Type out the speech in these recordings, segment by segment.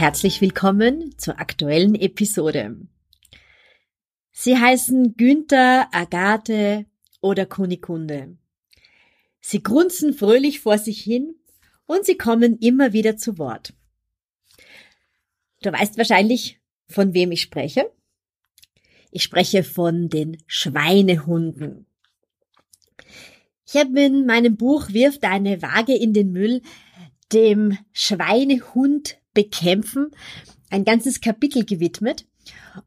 Herzlich willkommen zur aktuellen Episode. Sie heißen Günther, Agathe oder Kunikunde. Sie grunzen fröhlich vor sich hin und sie kommen immer wieder zu Wort. Du weißt wahrscheinlich, von wem ich spreche. Ich spreche von den Schweinehunden. Ich habe in meinem Buch Wirf deine Waage in den Müll dem Schweinehund bekämpfen ein ganzes Kapitel gewidmet.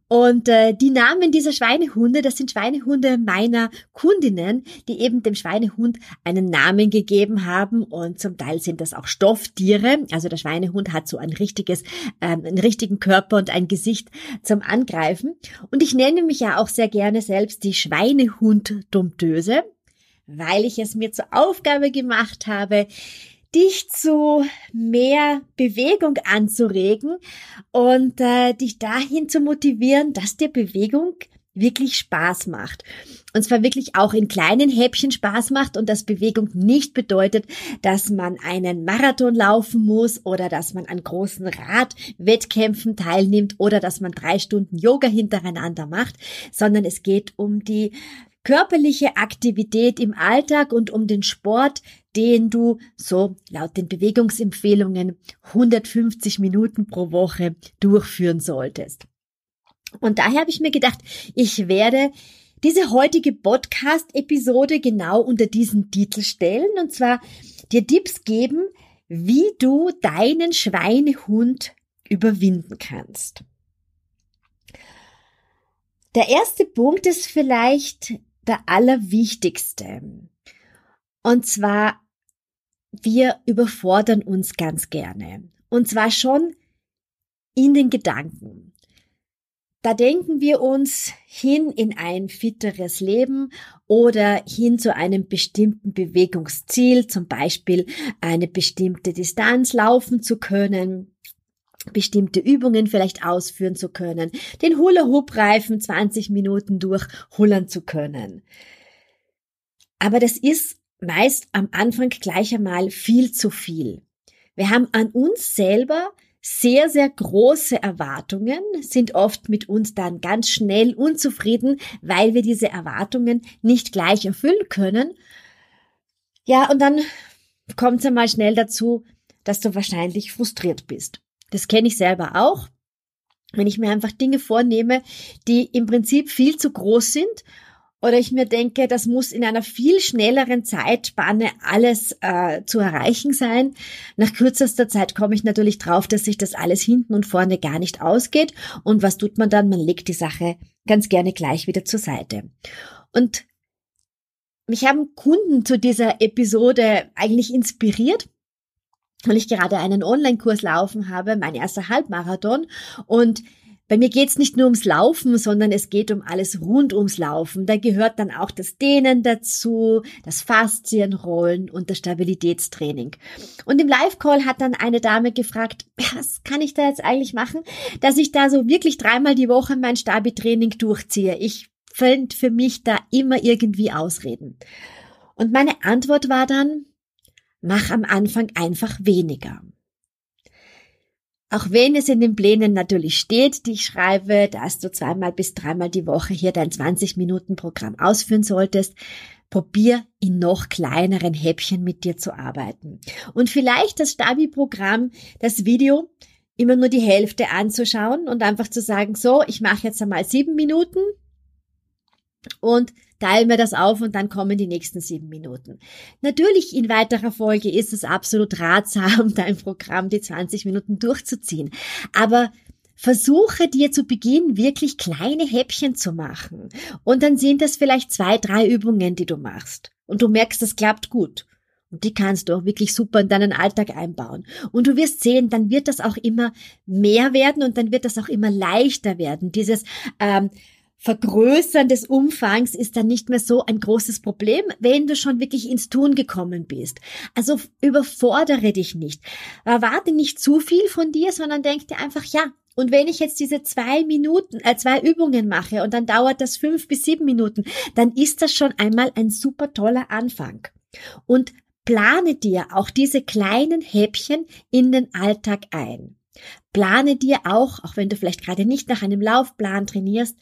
Und äh, die Namen dieser Schweinehunde, das sind Schweinehunde meiner Kundinnen, die eben dem Schweinehund einen Namen gegeben haben und zum Teil sind das auch Stofftiere. Also der Schweinehund hat so ein richtiges, ähm, einen richtigen Körper und ein Gesicht zum Angreifen. Und ich nenne mich ja auch sehr gerne selbst die Schweinehund-Domptöse, weil ich es mir zur Aufgabe gemacht habe, dich zu mehr Bewegung anzuregen und äh, dich dahin zu motivieren, dass dir Bewegung wirklich Spaß macht. Und zwar wirklich auch in kleinen Häppchen Spaß macht und dass Bewegung nicht bedeutet, dass man einen Marathon laufen muss oder dass man an großen Radwettkämpfen teilnimmt oder dass man drei Stunden Yoga hintereinander macht, sondern es geht um die körperliche Aktivität im Alltag und um den Sport, den du so laut den Bewegungsempfehlungen 150 Minuten pro Woche durchführen solltest. Und daher habe ich mir gedacht, ich werde diese heutige Podcast-Episode genau unter diesen Titel stellen und zwar dir Tipps geben, wie du deinen Schweinehund überwinden kannst. Der erste Punkt ist vielleicht der allerwichtigste. Und zwar, wir überfordern uns ganz gerne. Und zwar schon in den Gedanken. Da denken wir uns hin in ein fitteres Leben oder hin zu einem bestimmten Bewegungsziel, zum Beispiel eine bestimmte Distanz laufen zu können bestimmte Übungen vielleicht ausführen zu können, den Hula-Hoop-Reifen 20 Minuten durchhullern zu können. Aber das ist meist am Anfang gleich einmal viel zu viel. Wir haben an uns selber sehr, sehr große Erwartungen, sind oft mit uns dann ganz schnell unzufrieden, weil wir diese Erwartungen nicht gleich erfüllen können. Ja, und dann kommt es einmal schnell dazu, dass du wahrscheinlich frustriert bist. Das kenne ich selber auch. Wenn ich mir einfach Dinge vornehme, die im Prinzip viel zu groß sind oder ich mir denke, das muss in einer viel schnelleren Zeitspanne alles äh, zu erreichen sein. Nach kürzester Zeit komme ich natürlich drauf, dass sich das alles hinten und vorne gar nicht ausgeht. Und was tut man dann? Man legt die Sache ganz gerne gleich wieder zur Seite. Und mich haben Kunden zu dieser Episode eigentlich inspiriert, weil ich gerade einen Online-Kurs laufen habe, mein erster Halbmarathon. Und bei mir geht's nicht nur ums Laufen, sondern es geht um alles rund ums Laufen. Da gehört dann auch das Dehnen dazu, das Faszienrollen und das Stabilitätstraining. Und im Live-Call hat dann eine Dame gefragt, was kann ich da jetzt eigentlich machen, dass ich da so wirklich dreimal die Woche mein Stabi-Training durchziehe. Ich finde für mich da immer irgendwie Ausreden. Und meine Antwort war dann, Mach am Anfang einfach weniger. Auch wenn es in den Plänen natürlich steht, die ich schreibe, dass du zweimal bis dreimal die Woche hier dein 20 Minuten Programm ausführen solltest, probier in noch kleineren Häppchen mit dir zu arbeiten. Und vielleicht das Stabi-Programm, das Video, immer nur die Hälfte anzuschauen und einfach zu sagen, so, ich mache jetzt einmal sieben Minuten und teilen wir das auf und dann kommen die nächsten sieben Minuten. Natürlich in weiterer Folge ist es absolut ratsam, dein Programm die 20 Minuten durchzuziehen. Aber Versuche dir zu Beginn wirklich kleine Häppchen zu machen. Und dann sind das vielleicht zwei, drei Übungen, die du machst. Und du merkst, das klappt gut. Und die kannst du auch wirklich super in deinen Alltag einbauen. Und du wirst sehen, dann wird das auch immer mehr werden und dann wird das auch immer leichter werden. Dieses ähm, Vergrößern des Umfangs ist dann nicht mehr so ein großes Problem, wenn du schon wirklich ins Tun gekommen bist. Also überfordere dich nicht. Erwarte nicht zu viel von dir, sondern denk dir einfach, ja, und wenn ich jetzt diese zwei Minuten, äh, zwei Übungen mache und dann dauert das fünf bis sieben Minuten, dann ist das schon einmal ein super toller Anfang. Und plane dir auch diese kleinen Häppchen in den Alltag ein. Plane dir auch, auch wenn du vielleicht gerade nicht nach einem Laufplan trainierst,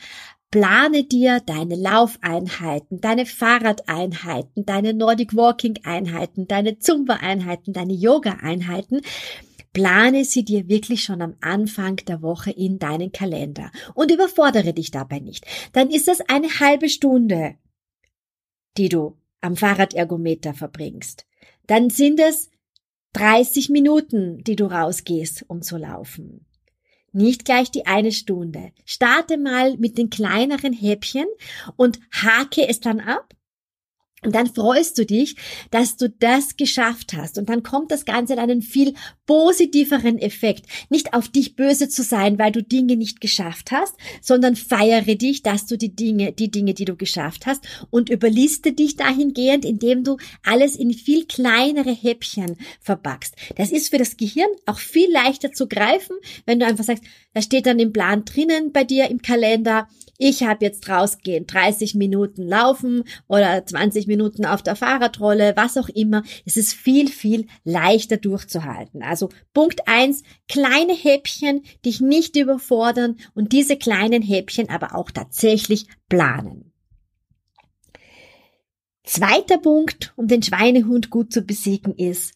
plane dir deine Laufeinheiten, deine Fahrradeinheiten, deine Nordic Walking Einheiten, deine Zumba Einheiten, deine Yoga Einheiten. Plane sie dir wirklich schon am Anfang der Woche in deinen Kalender und überfordere dich dabei nicht. Dann ist es eine halbe Stunde, die du am Fahrradergometer verbringst dann sind es 30 Minuten, die du rausgehst, um zu laufen. Nicht gleich die eine Stunde. Starte mal mit den kleineren Häppchen und hake es dann ab und dann freust du dich, dass du das geschafft hast. Und dann kommt das Ganze in einen viel positiveren Effekt. Nicht auf dich böse zu sein, weil du Dinge nicht geschafft hast, sondern feiere dich, dass du die Dinge, die Dinge, die du geschafft hast und überliste dich dahingehend, indem du alles in viel kleinere Häppchen verpackst. Das ist für das Gehirn auch viel leichter zu greifen, wenn du einfach sagst, da steht dann im Plan drinnen bei dir im Kalender, ich habe jetzt rausgehen, 30 Minuten laufen oder 20 Minuten auf der Fahrradrolle, was auch immer. Es ist viel, viel leichter durchzuhalten. Also Punkt eins: kleine Häppchen, dich nicht überfordern und diese kleinen Häppchen aber auch tatsächlich planen. Zweiter Punkt, um den Schweinehund gut zu besiegen, ist,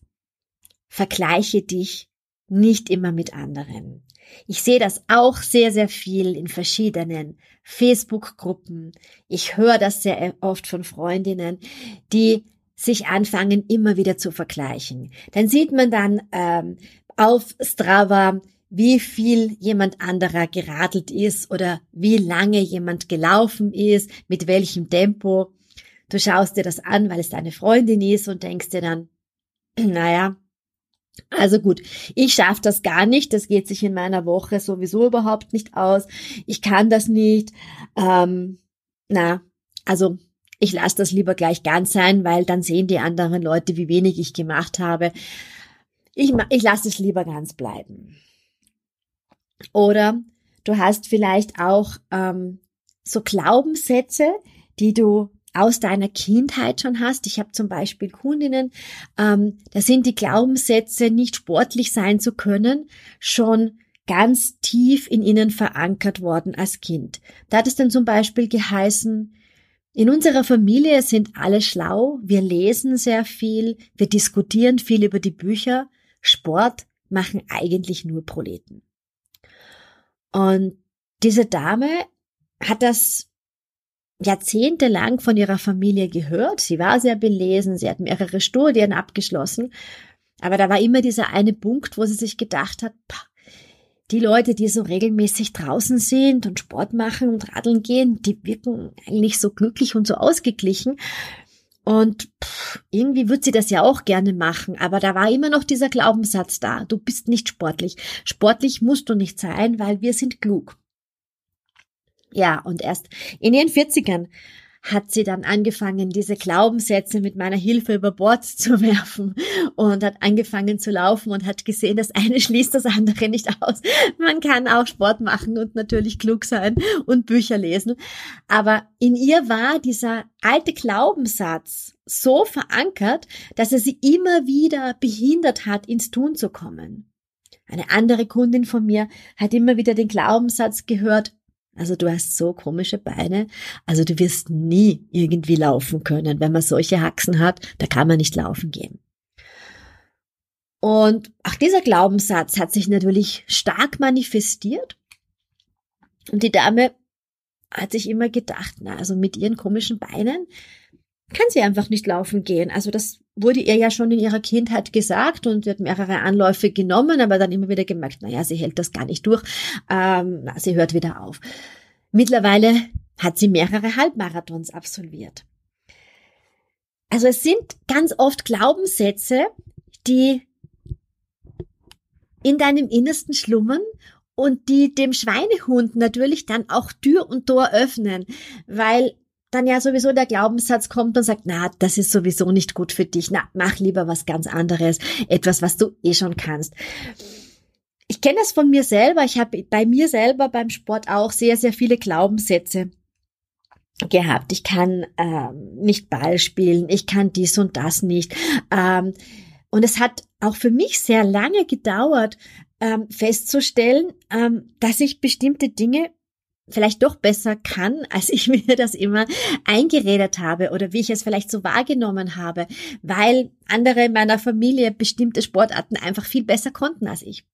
vergleiche dich nicht immer mit anderen. Ich sehe das auch sehr, sehr viel in verschiedenen Facebook-Gruppen. Ich höre das sehr oft von Freundinnen, die sich anfangen, immer wieder zu vergleichen. Dann sieht man dann ähm, auf Strava, wie viel jemand anderer geradelt ist oder wie lange jemand gelaufen ist, mit welchem Tempo. Du schaust dir das an, weil es deine Freundin ist und denkst dir dann, naja, also gut, ich schaffe das gar nicht. Das geht sich in meiner Woche sowieso überhaupt nicht aus. Ich kann das nicht. Ähm, na, also ich lasse das lieber gleich ganz sein, weil dann sehen die anderen Leute, wie wenig ich gemacht habe. Ich, ich lasse es lieber ganz bleiben. Oder du hast vielleicht auch ähm, so Glaubenssätze, die du aus deiner Kindheit schon hast. Ich habe zum Beispiel Kundinnen, ähm, da sind die Glaubenssätze, nicht sportlich sein zu können, schon ganz tief in ihnen verankert worden als Kind. Da hat es dann zum Beispiel geheißen, in unserer Familie sind alle schlau, wir lesen sehr viel, wir diskutieren viel über die Bücher, Sport machen eigentlich nur Proleten. Und diese Dame hat das jahrzehntelang von ihrer Familie gehört. Sie war sehr belesen, sie hat mehrere Studien abgeschlossen. Aber da war immer dieser eine Punkt, wo sie sich gedacht hat, die Leute, die so regelmäßig draußen sind und Sport machen und radeln gehen, die wirken eigentlich so glücklich und so ausgeglichen. Und irgendwie wird sie das ja auch gerne machen, aber da war immer noch dieser Glaubenssatz da, du bist nicht sportlich. Sportlich musst du nicht sein, weil wir sind klug. Ja, und erst in ihren 40ern hat sie dann angefangen, diese Glaubenssätze mit meiner Hilfe über Bord zu werfen und hat angefangen zu laufen und hat gesehen, das eine schließt das andere nicht aus. Man kann auch Sport machen und natürlich klug sein und Bücher lesen. Aber in ihr war dieser alte Glaubenssatz so verankert, dass er sie immer wieder behindert hat, ins Tun zu kommen. Eine andere Kundin von mir hat immer wieder den Glaubenssatz gehört, also du hast so komische Beine. Also du wirst nie irgendwie laufen können. Wenn man solche Haxen hat, da kann man nicht laufen gehen. Und auch dieser Glaubenssatz hat sich natürlich stark manifestiert. Und die Dame hat sich immer gedacht, na, also mit ihren komischen Beinen kann sie einfach nicht laufen gehen. Also das wurde ihr ja schon in ihrer Kindheit gesagt und hat mehrere Anläufe genommen, aber dann immer wieder gemerkt, naja, sie hält das gar nicht durch, ähm, sie hört wieder auf. Mittlerweile hat sie mehrere Halbmarathons absolviert. also es sind ganz oft Glaubenssätze, die in deinem Innersten schlummern und die dem Schweinehund natürlich dann auch Tür und Tor öffnen, weil dann ja sowieso der Glaubenssatz kommt und sagt, na, das ist sowieso nicht gut für dich, na, mach lieber was ganz anderes, etwas, was du eh schon kannst. Ich kenne das von mir selber, ich habe bei mir selber beim Sport auch sehr, sehr viele Glaubenssätze gehabt. Ich kann ähm, nicht Ball spielen, ich kann dies und das nicht. Ähm, und es hat auch für mich sehr lange gedauert, ähm, festzustellen, ähm, dass ich bestimmte Dinge vielleicht doch besser kann, als ich mir das immer eingeredet habe oder wie ich es vielleicht so wahrgenommen habe, weil andere in meiner Familie bestimmte Sportarten einfach viel besser konnten als ich.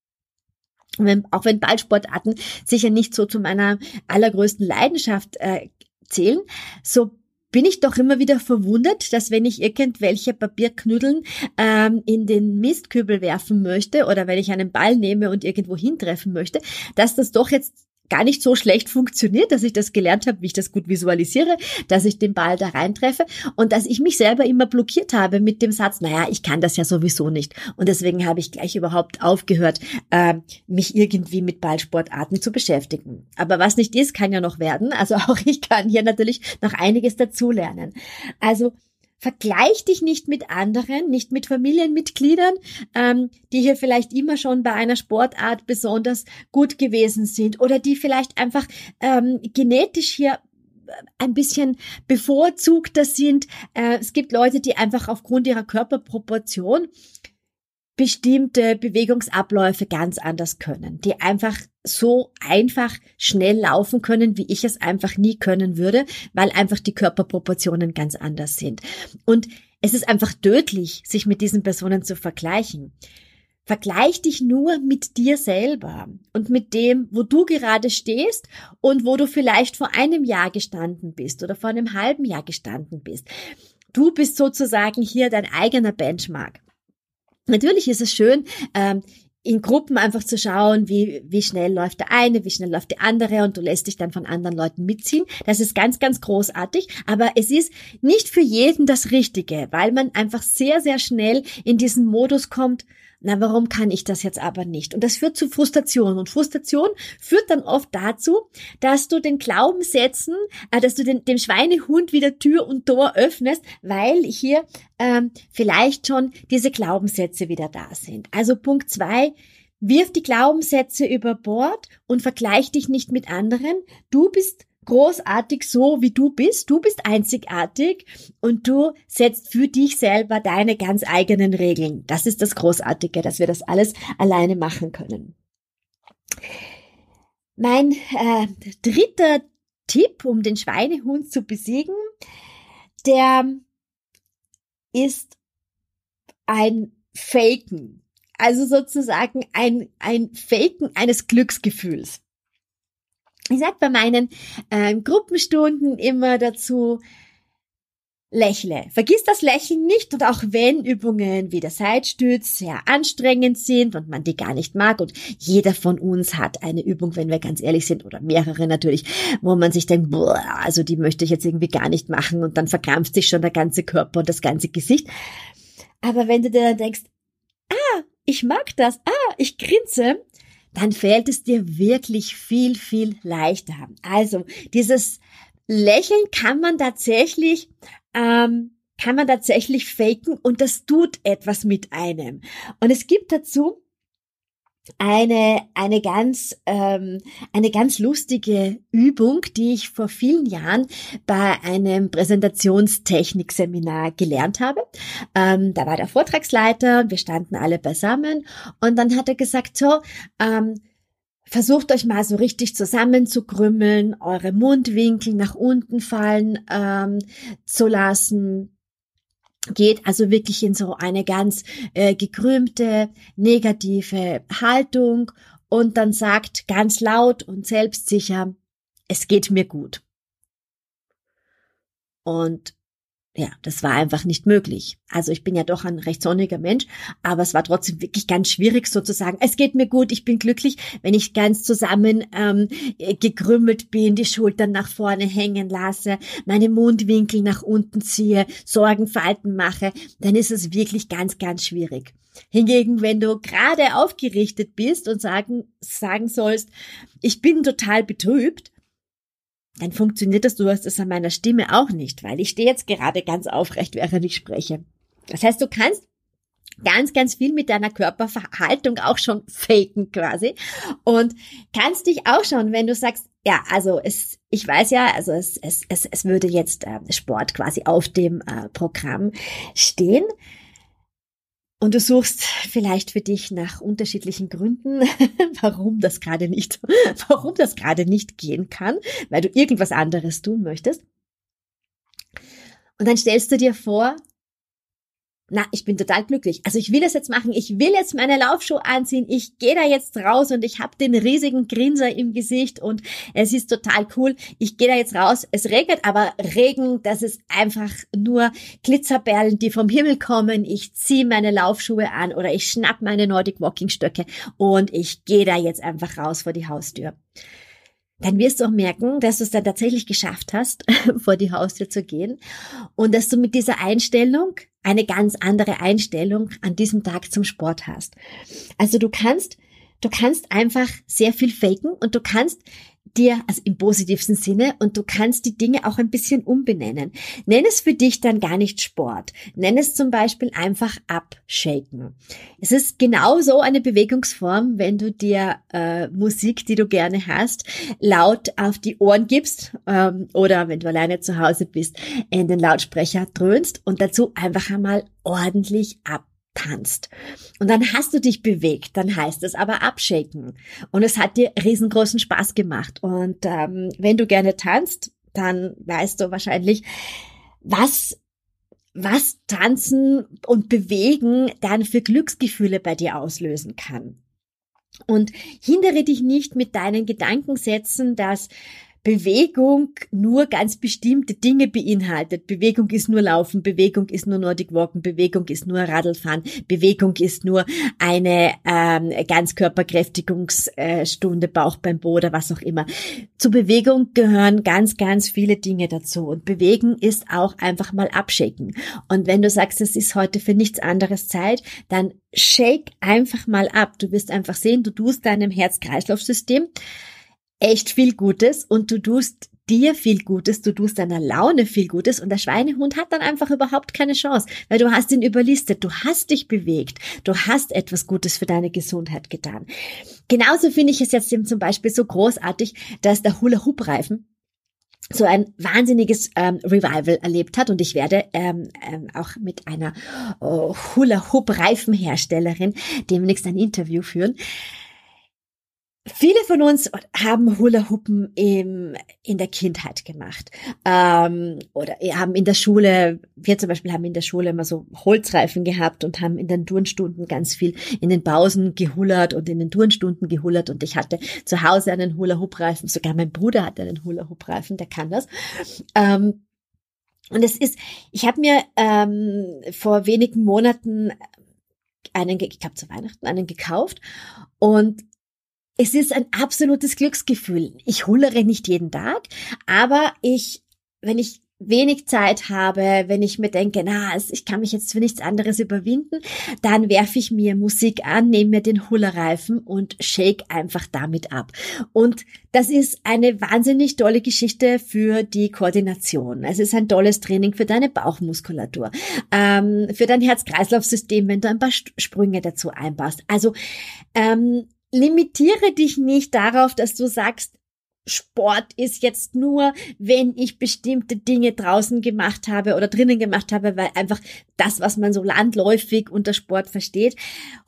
Wenn, auch wenn Ballsportarten sicher nicht so zu meiner allergrößten Leidenschaft äh, zählen, so bin ich doch immer wieder verwundert, dass wenn ich irgendwelche Papierknüdeln ähm, in den Mistkübel werfen möchte oder wenn ich einen Ball nehme und irgendwo hintreffen möchte, dass das doch jetzt gar nicht so schlecht funktioniert, dass ich das gelernt habe, wie ich das gut visualisiere, dass ich den Ball da reintreffe und dass ich mich selber immer blockiert habe mit dem Satz, naja, ich kann das ja sowieso nicht. Und deswegen habe ich gleich überhaupt aufgehört, äh, mich irgendwie mit Ballsportarten zu beschäftigen. Aber was nicht ist, kann ja noch werden. Also auch ich kann hier natürlich noch einiges dazulernen. Also Vergleich dich nicht mit anderen, nicht mit Familienmitgliedern, ähm, die hier vielleicht immer schon bei einer Sportart besonders gut gewesen sind oder die vielleicht einfach ähm, genetisch hier äh, ein bisschen bevorzugter sind. Äh, es gibt Leute, die einfach aufgrund ihrer Körperproportion bestimmte Bewegungsabläufe ganz anders können, die einfach so einfach schnell laufen können, wie ich es einfach nie können würde, weil einfach die Körperproportionen ganz anders sind. Und es ist einfach tödlich, sich mit diesen Personen zu vergleichen. Vergleich dich nur mit dir selber und mit dem, wo du gerade stehst und wo du vielleicht vor einem Jahr gestanden bist oder vor einem halben Jahr gestanden bist. Du bist sozusagen hier dein eigener Benchmark. Natürlich ist es schön, ähm, in Gruppen einfach zu schauen, wie, wie schnell läuft der eine, wie schnell läuft der andere und du lässt dich dann von anderen Leuten mitziehen. Das ist ganz, ganz großartig. Aber es ist nicht für jeden das Richtige, weil man einfach sehr, sehr schnell in diesen Modus kommt, na, warum kann ich das jetzt aber nicht? Und das führt zu Frustration. Und Frustration führt dann oft dazu, dass du den Glaubenssätzen, äh, dass du den, dem Schweinehund wieder Tür und Tor öffnest, weil hier ähm, vielleicht schon diese Glaubenssätze wieder da sind. Also Punkt zwei, wirf die Glaubenssätze über Bord und vergleich dich nicht mit anderen. Du bist großartig so, wie du bist. Du bist einzigartig und du setzt für dich selber deine ganz eigenen Regeln. Das ist das Großartige, dass wir das alles alleine machen können. Mein äh, dritter Tipp, um den Schweinehund zu besiegen, der ist ein Faken. Also sozusagen ein, ein Faken eines Glücksgefühls. Ich sage bei meinen äh, Gruppenstunden immer dazu, lächle. Vergiss das Lächeln nicht und auch wenn Übungen wie der Seitstütz sehr anstrengend sind und man die gar nicht mag und jeder von uns hat eine Übung, wenn wir ganz ehrlich sind oder mehrere natürlich, wo man sich denkt, boah, also die möchte ich jetzt irgendwie gar nicht machen und dann verkrampft sich schon der ganze Körper und das ganze Gesicht. Aber wenn du dir dann denkst, ah, ich mag das, ah, ich grinse, dann fällt es dir wirklich viel, viel leichter. Also dieses Lächeln kann man tatsächlich, ähm, kann man tatsächlich faken und das tut etwas mit einem. Und es gibt dazu eine eine ganz ähm, eine ganz lustige Übung, die ich vor vielen Jahren bei einem Präsentationstechnikseminar gelernt habe. Ähm, da war der Vortragsleiter, wir standen alle beisammen und dann hat er gesagt so. Ähm, Versucht euch mal so richtig zusammenzukrümmeln, eure Mundwinkel nach unten fallen ähm, zu lassen, geht also wirklich in so eine ganz äh, gekrümmte, negative Haltung und dann sagt ganz laut und selbstsicher, es geht mir gut. Und ja, das war einfach nicht möglich. Also ich bin ja doch ein recht sonniger Mensch, aber es war trotzdem wirklich ganz schwierig sozusagen. Es geht mir gut, ich bin glücklich, wenn ich ganz zusammen ähm, gekrümmelt bin, die Schultern nach vorne hängen lasse, meine Mundwinkel nach unten ziehe, Sorgenfalten mache, dann ist es wirklich ganz, ganz schwierig. Hingegen, wenn du gerade aufgerichtet bist und sagen, sagen sollst, ich bin total betrübt, dann funktioniert das, du hast es an meiner Stimme auch nicht, weil ich stehe jetzt gerade ganz aufrecht, während ich spreche. Das heißt, du kannst ganz, ganz viel mit deiner Körperverhaltung auch schon faken quasi und kannst dich auch schon, wenn du sagst, ja, also es, ich weiß ja, also es, es, es, es würde jetzt äh, Sport quasi auf dem äh, Programm stehen, und du suchst vielleicht für dich nach unterschiedlichen Gründen, warum das gerade nicht, warum das gerade nicht gehen kann, weil du irgendwas anderes tun möchtest. Und dann stellst du dir vor, na, ich bin total glücklich. Also ich will es jetzt machen. Ich will jetzt meine Laufschuhe anziehen. Ich gehe da jetzt raus und ich habe den riesigen Grinser im Gesicht und es ist total cool. Ich gehe da jetzt raus. Es regnet, aber Regen, das ist einfach nur Glitzerperlen, die vom Himmel kommen. Ich ziehe meine Laufschuhe an oder ich schnapp meine Nordic Walking Stöcke und ich gehe da jetzt einfach raus vor die Haustür dann wirst du auch merken, dass du es dann tatsächlich geschafft hast, vor die Haustür zu gehen und dass du mit dieser Einstellung eine ganz andere Einstellung an diesem Tag zum Sport hast. Also du kannst, du kannst einfach sehr viel faken und du kannst dir, also im positivsten Sinne, und du kannst die Dinge auch ein bisschen umbenennen. Nenn es für dich dann gar nicht Sport. Nenn es zum Beispiel einfach abshaken. Es ist genauso eine Bewegungsform, wenn du dir äh, Musik, die du gerne hast, laut auf die Ohren gibst ähm, oder wenn du alleine zu Hause bist, in den Lautsprecher dröhnst und dazu einfach einmal ordentlich ab tanzt. Und dann hast du dich bewegt, dann heißt es aber abschaken. Und es hat dir riesengroßen Spaß gemacht. Und ähm, wenn du gerne tanzt, dann weißt du wahrscheinlich, was was tanzen und bewegen dann für Glücksgefühle bei dir auslösen kann. Und hindere dich nicht mit deinen Gedankensätzen, dass Bewegung nur ganz bestimmte Dinge beinhaltet. Bewegung ist nur Laufen, Bewegung ist nur Nordic Walken, Bewegung ist nur Radlfahren, Bewegung ist nur eine ähm, Ganzkörperkräftigungsstunde, Bauch beim Bo oder was auch immer. Zu Bewegung gehören ganz, ganz viele Dinge dazu. Und Bewegen ist auch einfach mal abschicken. Und wenn du sagst, es ist heute für nichts anderes Zeit, dann shake einfach mal ab. Du wirst einfach sehen, du tust deinem Herz-Kreislauf-System echt viel Gutes und du tust dir viel Gutes, du tust deiner Laune viel Gutes und der Schweinehund hat dann einfach überhaupt keine Chance, weil du hast ihn überlistet, du hast dich bewegt, du hast etwas Gutes für deine Gesundheit getan. Genauso finde ich es jetzt eben zum Beispiel so großartig, dass der Hula-Hoop-Reifen so ein wahnsinniges ähm, Revival erlebt hat und ich werde ähm, ähm, auch mit einer oh, Hula-Hoop-Reifenherstellerin demnächst ein Interview führen. Viele von uns haben Hula-Huppen in der Kindheit gemacht. Ähm, oder haben in der Schule, wir zum Beispiel haben in der Schule immer so Holzreifen gehabt und haben in den Turnstunden ganz viel in den Pausen gehullert und in den Turnstunden gehullert. Und ich hatte zu Hause einen Hula-Hoop-Reifen, sogar mein Bruder hatte einen Hula-Hoop-Reifen, der kann das. Ähm, und es ist, ich habe mir ähm, vor wenigen Monaten einen, ich glaube zu Weihnachten, einen gekauft. Und es ist ein absolutes Glücksgefühl. Ich hullere nicht jeden Tag, aber ich, wenn ich wenig Zeit habe, wenn ich mir denke, na, ich kann mich jetzt für nichts anderes überwinden, dann werfe ich mir Musik an, nehme mir den Hullerreifen und shake einfach damit ab. Und das ist eine wahnsinnig tolle Geschichte für die Koordination. Es ist ein tolles Training für deine Bauchmuskulatur, ähm, für dein Herz-Kreislauf-System, wenn du ein paar Sprünge dazu einbaust. Also ähm, limitiere dich nicht darauf, dass du sagst, Sport ist jetzt nur, wenn ich bestimmte Dinge draußen gemacht habe oder drinnen gemacht habe, weil einfach das, was man so landläufig unter Sport versteht.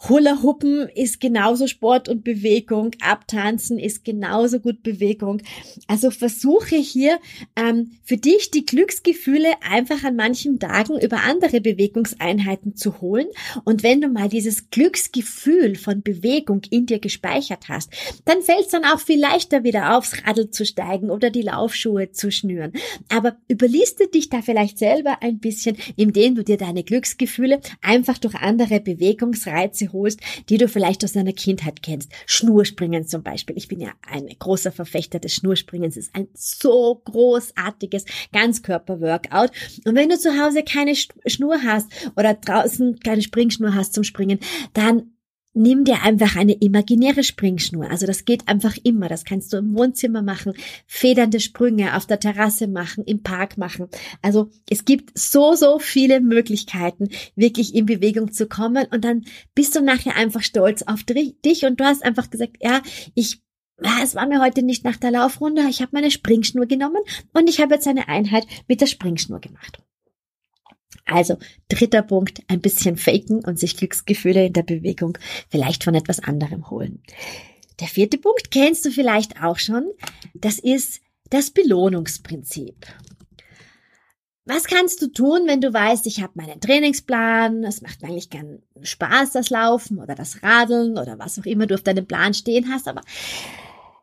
Hula Huppen ist genauso Sport und Bewegung, Abtanzen ist genauso gut Bewegung. Also versuche hier ähm, für dich die Glücksgefühle einfach an manchen Tagen über andere Bewegungseinheiten zu holen. Und wenn du mal dieses Glücksgefühl von Bewegung in dir gespeichert hast, dann fällt es dann auch viel leichter wieder aufs Rad Radl zu steigen oder die Laufschuhe zu schnüren. Aber überliste dich da vielleicht selber ein bisschen, indem du dir deine Glücksgefühle einfach durch andere Bewegungsreize holst, die du vielleicht aus deiner Kindheit kennst. Schnurspringen zum Beispiel. Ich bin ja ein großer Verfechter des Schnurspringens. Es ist ein so großartiges Ganzkörper-Workout. Und wenn du zu Hause keine Schnur hast oder draußen keine Springschnur hast zum Springen, dann nimm dir einfach eine imaginäre Springschnur. Also das geht einfach immer. Das kannst du im Wohnzimmer machen, federnde Sprünge auf der Terrasse machen, im Park machen. Also es gibt so, so viele Möglichkeiten, wirklich in Bewegung zu kommen. Und dann bist du nachher einfach stolz auf dich und du hast einfach gesagt, ja, ich es war mir heute nicht nach der Laufrunde, ich habe meine Springschnur genommen und ich habe jetzt eine Einheit mit der Springschnur gemacht. Also dritter Punkt, ein bisschen faken und sich Glücksgefühle in der Bewegung vielleicht von etwas anderem holen. Der vierte Punkt kennst du vielleicht auch schon. Das ist das Belohnungsprinzip. Was kannst du tun, wenn du weißt, ich habe meinen Trainingsplan, es macht eigentlich gern Spaß, das Laufen oder das Radeln oder was auch immer du auf deinem Plan stehen hast, aber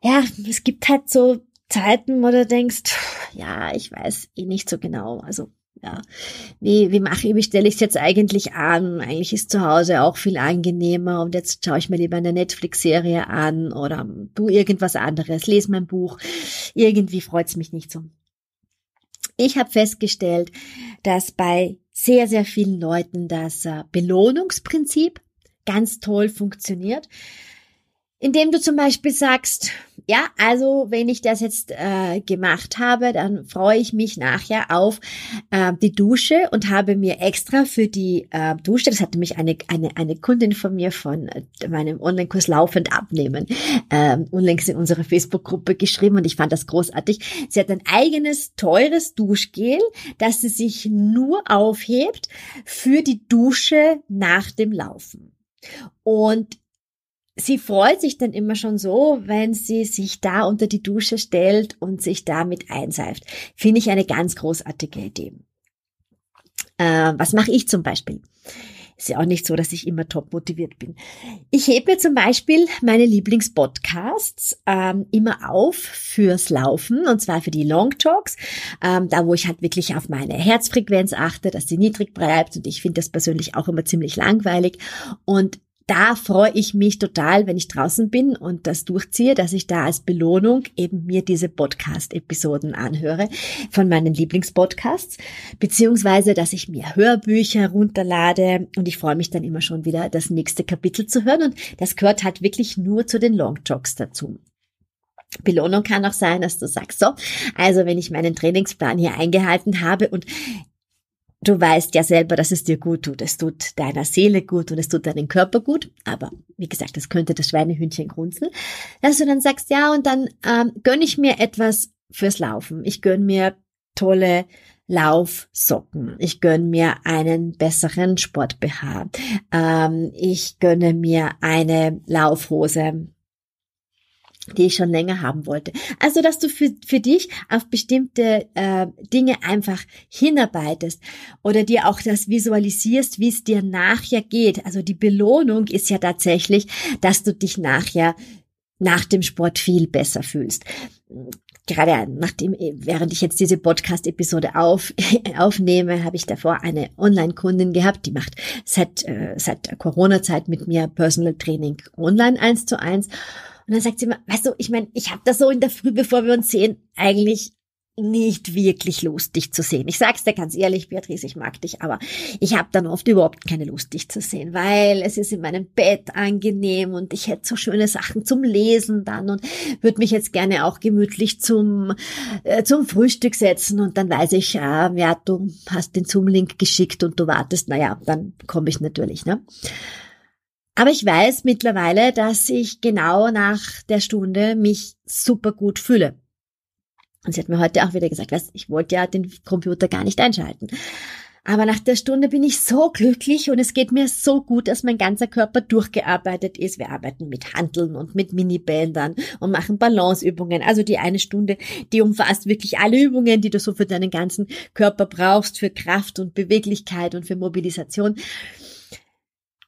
ja, es gibt halt so Zeiten, wo du denkst, ja, ich weiß eh nicht so genau. Also ja, wie, wie mache ich, wie stelle ich es jetzt eigentlich an? Eigentlich ist zu Hause auch viel angenehmer und jetzt schaue ich mir lieber eine Netflix-Serie an oder tu irgendwas anderes, lese mein Buch. Irgendwie freut es mich nicht so. Ich habe festgestellt, dass bei sehr, sehr vielen Leuten das äh, Belohnungsprinzip ganz toll funktioniert indem du zum Beispiel sagst, ja, also wenn ich das jetzt äh, gemacht habe, dann freue ich mich nachher auf äh, die Dusche und habe mir extra für die äh, Dusche, das hatte mich eine, eine, eine Kundin von mir von äh, meinem Online-Kurs Laufend abnehmen, äh, unlängst in unsere Facebook-Gruppe geschrieben und ich fand das großartig. Sie hat ein eigenes, teures Duschgel, das sie sich nur aufhebt für die Dusche nach dem Laufen. Und sie freut sich dann immer schon so, wenn sie sich da unter die Dusche stellt und sich damit einseift. Finde ich eine ganz großartige Idee. Äh, was mache ich zum Beispiel? Ist ja auch nicht so, dass ich immer top motiviert bin. Ich hebe mir zum Beispiel meine Lieblingspodcasts ähm, immer auf fürs Laufen und zwar für die Long Talks, ähm, da wo ich halt wirklich auf meine Herzfrequenz achte, dass sie niedrig bleibt und ich finde das persönlich auch immer ziemlich langweilig und da freue ich mich total, wenn ich draußen bin und das durchziehe, dass ich da als Belohnung eben mir diese Podcast-Episoden anhöre von meinen Lieblingspodcasts, beziehungsweise, dass ich mir Hörbücher runterlade und ich freue mich dann immer schon wieder, das nächste Kapitel zu hören und das gehört halt wirklich nur zu den Long Talks dazu. Belohnung kann auch sein, dass du sagst, so, also wenn ich meinen Trainingsplan hier eingehalten habe und Du weißt ja selber, dass es dir gut tut. Es tut deiner Seele gut und es tut deinem Körper gut. Aber wie gesagt, das könnte das Schweinehündchen grunzen. Dass du dann sagst, ja, und dann ähm, gönn ich mir etwas fürs Laufen. Ich gönn mir tolle Laufsocken. Ich gönn mir einen besseren Sport-BH. Ähm, ich gönne mir eine Laufhose die ich schon länger haben wollte. Also, dass du für, für dich auf bestimmte äh, Dinge einfach hinarbeitest oder dir auch das visualisierst, wie es dir nachher geht. Also die Belohnung ist ja tatsächlich, dass du dich nachher nach dem Sport viel besser fühlst. Gerade nachdem, während ich jetzt diese Podcast-Episode auf, aufnehme, habe ich davor eine Online-Kundin gehabt, die macht seit, äh, seit Corona-Zeit mit mir Personal Training online eins zu eins. Und dann sagt sie immer, weißt du, ich meine, ich habe das so in der Früh, bevor wir uns sehen, eigentlich nicht wirklich Lust, dich zu sehen. Ich sag's dir ganz ehrlich, Beatrice, ich mag dich, aber ich habe dann oft überhaupt keine Lust, dich zu sehen, weil es ist in meinem Bett angenehm und ich hätte so schöne Sachen zum Lesen dann und würde mich jetzt gerne auch gemütlich zum äh, zum Frühstück setzen und dann weiß ich, ja, ja, du hast den Zoom-Link geschickt und du wartest, naja, dann komme ich natürlich, ne? Aber ich weiß mittlerweile, dass ich genau nach der Stunde mich super gut fühle. Und sie hat mir heute auch wieder gesagt, weißt, ich wollte ja den Computer gar nicht einschalten. Aber nach der Stunde bin ich so glücklich und es geht mir so gut, dass mein ganzer Körper durchgearbeitet ist. Wir arbeiten mit Handeln und mit Minibändern und machen Balanceübungen. Also die eine Stunde, die umfasst wirklich alle Übungen, die du so für deinen ganzen Körper brauchst, für Kraft und Beweglichkeit und für Mobilisation.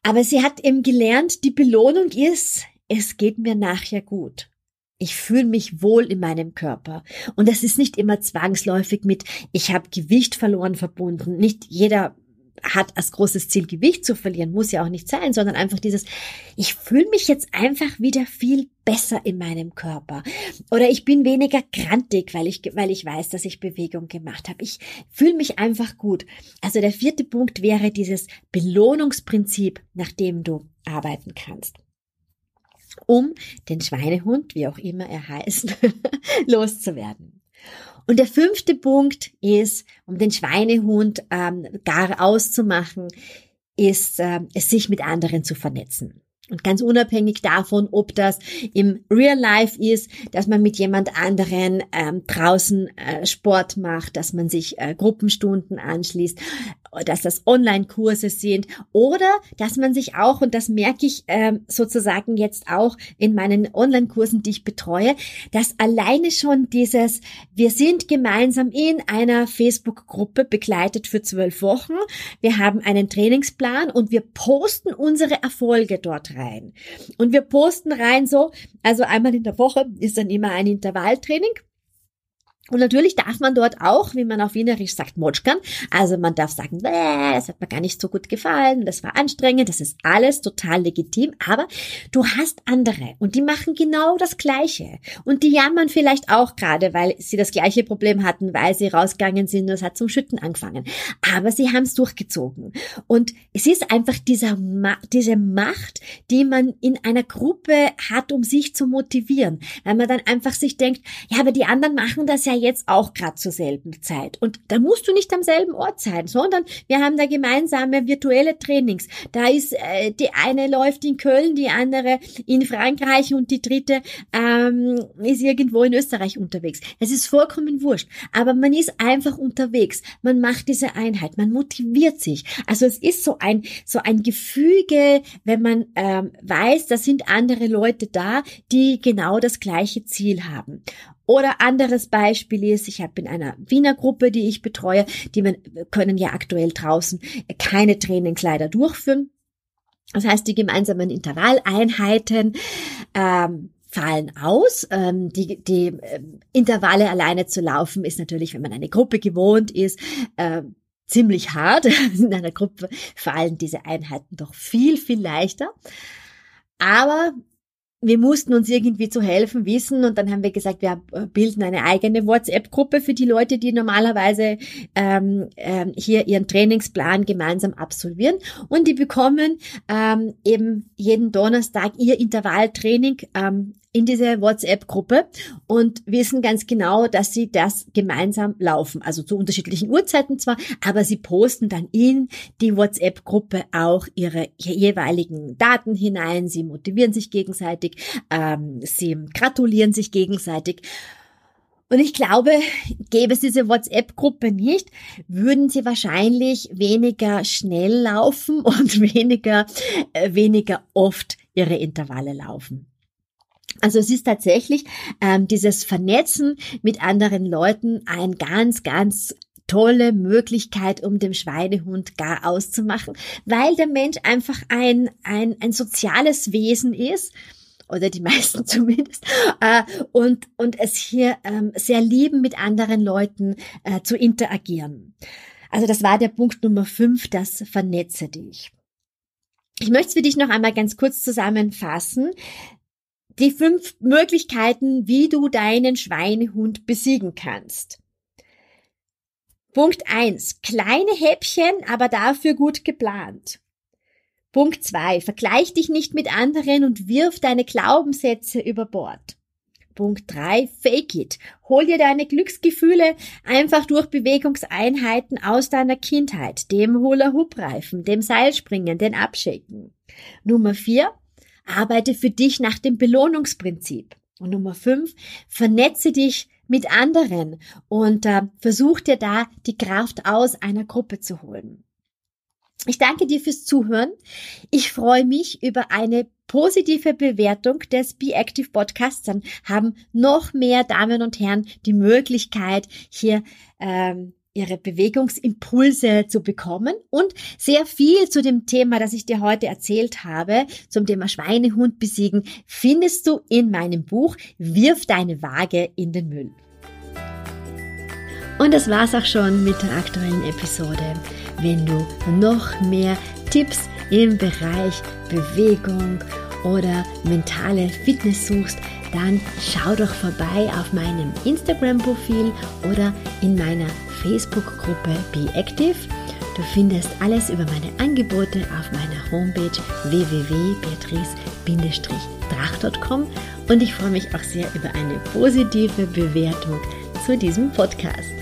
Aber sie hat eben gelernt, die Belohnung ist, es geht mir nachher gut. Ich fühle mich wohl in meinem Körper. Und das ist nicht immer zwangsläufig mit, ich habe Gewicht verloren verbunden. Nicht jeder hat als großes Ziel Gewicht zu verlieren, muss ja auch nicht sein, sondern einfach dieses, ich fühle mich jetzt einfach wieder viel besser in meinem Körper oder ich bin weniger grantig, weil ich weil ich weiß, dass ich Bewegung gemacht habe. Ich fühle mich einfach gut. Also der vierte Punkt wäre dieses Belohnungsprinzip, nach dem du arbeiten kannst um den Schweinehund, wie auch immer er heißt, loszuwerden. Und der fünfte Punkt ist, um den Schweinehund ähm, gar auszumachen, ist äh, es sich mit anderen zu vernetzen. Und ganz unabhängig davon, ob das im Real Life ist, dass man mit jemand anderen ähm, draußen äh, Sport macht, dass man sich äh, Gruppenstunden anschließt, dass das Online-Kurse sind oder dass man sich auch, und das merke ich ähm, sozusagen jetzt auch in meinen Online-Kursen, die ich betreue, dass alleine schon dieses, wir sind gemeinsam in einer Facebook-Gruppe begleitet für zwölf Wochen, wir haben einen Trainingsplan und wir posten unsere Erfolge dort rein. Und wir posten rein so, also einmal in der Woche ist dann immer ein Intervalltraining und natürlich darf man dort auch, wie man auf Wienerisch sagt, motschkern. Also man darf sagen, das hat mir gar nicht so gut gefallen, das war anstrengend, das ist alles total legitim. Aber du hast andere und die machen genau das Gleiche. Und die jammern vielleicht auch gerade, weil sie das gleiche Problem hatten, weil sie rausgegangen sind und es hat zum Schütten angefangen. Aber sie haben es durchgezogen. Und es ist einfach dieser diese Macht, die man in einer Gruppe hat, um sich zu motivieren. Weil man dann einfach sich denkt, ja, aber die anderen machen das ja jetzt auch gerade zur selben Zeit. Und da musst du nicht am selben Ort sein, sondern wir haben da gemeinsame virtuelle Trainings. Da ist äh, die eine läuft in Köln, die andere in Frankreich und die dritte ähm, ist irgendwo in Österreich unterwegs. Es ist vollkommen wurscht. Aber man ist einfach unterwegs. Man macht diese Einheit. Man motiviert sich. Also es ist so ein so ein Gefüge, wenn man ähm, weiß, da sind andere Leute da, die genau das gleiche Ziel haben. Oder anderes Beispiel ist, ich habe in einer Wiener Gruppe, die ich betreue, die können ja aktuell draußen keine Trainingskleider durchführen. Das heißt, die gemeinsamen Intervalleinheiten ähm, fallen aus. Ähm, die, die äh, Intervalle alleine zu laufen ist natürlich, wenn man eine Gruppe gewohnt ist, äh, ziemlich hart. In einer Gruppe fallen diese Einheiten doch viel, viel leichter. Aber wir mussten uns irgendwie zu helfen wissen und dann haben wir gesagt, wir bilden eine eigene WhatsApp-Gruppe für die Leute, die normalerweise ähm, ähm, hier ihren Trainingsplan gemeinsam absolvieren. Und die bekommen ähm, eben jeden Donnerstag ihr Intervalltraining ähm, in diese WhatsApp-Gruppe und wissen ganz genau, dass sie das gemeinsam laufen. Also zu unterschiedlichen Uhrzeiten zwar, aber sie posten dann in die WhatsApp-Gruppe auch ihre jeweiligen Daten hinein. Sie motivieren sich gegenseitig, ähm, sie gratulieren sich gegenseitig. Und ich glaube, gäbe es diese WhatsApp-Gruppe nicht, würden sie wahrscheinlich weniger schnell laufen und weniger, äh, weniger oft ihre Intervalle laufen. Also es ist tatsächlich ähm, dieses Vernetzen mit anderen Leuten ein ganz, ganz tolle Möglichkeit, um dem Schweinehund gar auszumachen, weil der Mensch einfach ein, ein, ein soziales Wesen ist oder die meisten zumindest, äh, und, und es hier ähm, sehr lieben, mit anderen Leuten äh, zu interagieren. Also das war der Punkt Nummer fünf, das vernetze dich. Ich möchte es für dich noch einmal ganz kurz zusammenfassen die fünf Möglichkeiten, wie du deinen Schweinehund besiegen kannst. Punkt eins: Kleine Häppchen, aber dafür gut geplant. Punkt zwei: Vergleich dich nicht mit anderen und wirf deine Glaubenssätze über Bord. Punkt drei: Fake it. Hol dir deine Glücksgefühle einfach durch Bewegungseinheiten aus deiner Kindheit, dem Hula-Hoop-Reifen, dem Seilspringen, den Abschicken. Nummer vier: Arbeite für dich nach dem Belohnungsprinzip. Und Nummer fünf, vernetze dich mit anderen und äh, versuch dir da die Kraft aus einer Gruppe zu holen. Ich danke dir fürs Zuhören. Ich freue mich über eine positive Bewertung des Be Active Podcasts. Dann haben noch mehr Damen und Herren die Möglichkeit, hier ähm, ihre Bewegungsimpulse zu bekommen und sehr viel zu dem Thema, das ich dir heute erzählt habe, zum Thema Schweinehund besiegen, findest du in meinem Buch Wirf deine Waage in den Müll. Und das war's auch schon mit der aktuellen Episode. Wenn du noch mehr Tipps im Bereich Bewegung oder mentale Fitness suchst, dann schau doch vorbei auf meinem Instagram-Profil oder in meiner Facebook-Gruppe Be Active. Du findest alles über meine Angebote auf meiner Homepage www.beatrice-drach.com und ich freue mich auch sehr über eine positive Bewertung zu diesem Podcast.